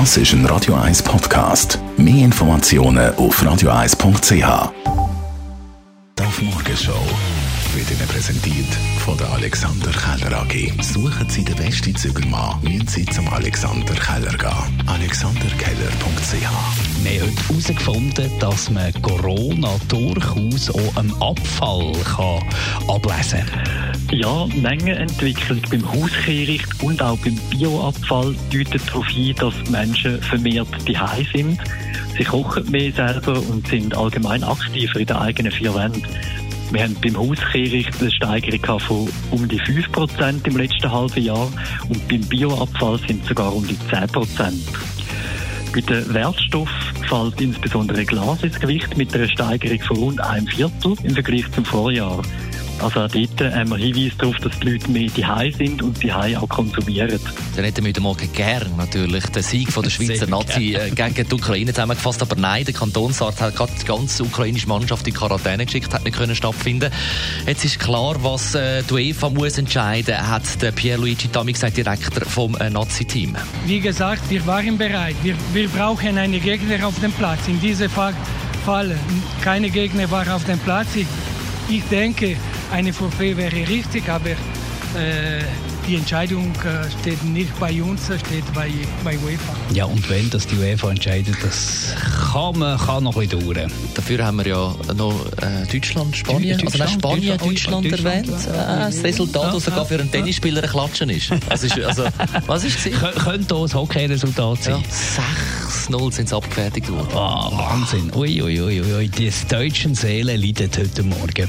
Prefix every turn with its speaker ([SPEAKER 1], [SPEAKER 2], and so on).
[SPEAKER 1] Das ist ein Radio 1 Podcast. Mehr Informationen auf radio1.ch. Auf Morgenshow wird Ihnen präsentiert von der Alexander Keller AG. Suchen Sie den besten Zügelmann, müssen Sie zum Alexander Keller gehen. AlexanderKeller.ch
[SPEAKER 2] Wir haben heute herausgefunden, dass man Corona durchaus auch am Abfall kann ablesen kann.
[SPEAKER 3] Ja, Mengenentwicklung beim Hauskehricht und auch beim Bioabfall deutet darauf hin, dass Menschen vermehrt daheim sind. Sie kochen mehr selber und sind allgemein aktiver in den eigenen vier Wänden. Wir haben beim Hauskehricht eine Steigerung von um die 5% im letzten halben Jahr und beim Bioabfall sind es sogar um die 10%. Bei den Wertstoffen fällt insbesondere Glas ins Gewicht mit einer Steigerung von rund einem Viertel im Vergleich zum Vorjahr. Also auch dort haben wir Hinweise darauf, dass die Leute mehr daheim sind und daheim auch konsumieren.
[SPEAKER 4] Dann hätten wir heute Morgen gern natürlich den Sieg von der Schweizer Nazi äh, gegen die Ukraine zusammengefasst. Aber nein, der Kantonsarzt hat gerade die ganze ukrainische Mannschaft in Quarantäne geschickt, hat nicht können stattfinden. Jetzt ist klar, was äh, die UEFA muss entscheiden, hat der Pierluigi Tami gesagt, Direktor vom äh, Nazi-Team.
[SPEAKER 5] Wie gesagt, wir waren bereit. Wir, wir brauchen einen Gegner auf dem Platz. In diesem Fall, Fall keine Gegner war auf dem Platz. Ich, ich denke, eine Vorfee wäre richtig, aber äh, die Entscheidung äh, steht nicht bei uns, steht bei, bei UEFA.
[SPEAKER 2] Ja, und wenn das die UEFA entscheidet, das kann, man, kann noch ein bisschen dauern.
[SPEAKER 4] Dafür haben wir ja noch äh, Deutschland, Spanien,
[SPEAKER 2] Deutschland,
[SPEAKER 4] also nein, Spanien,
[SPEAKER 2] Deutschland,
[SPEAKER 4] Deutschland,
[SPEAKER 2] Deutschland,
[SPEAKER 4] erwähnt.
[SPEAKER 2] Deutschland.
[SPEAKER 4] Äh, das Resultat, das sogar für einen Tennisspieler ein Klatschen ist. Also, ist also, was ist es?
[SPEAKER 2] Kön könnte auch ein Hockey-Resultat sein.
[SPEAKER 4] Ja, 6-0 sind sie abgefertigt worden.
[SPEAKER 2] Ah, Wahnsinn. Ui, ui, ui, ui. Die deutschen Seele leidet heute Morgen.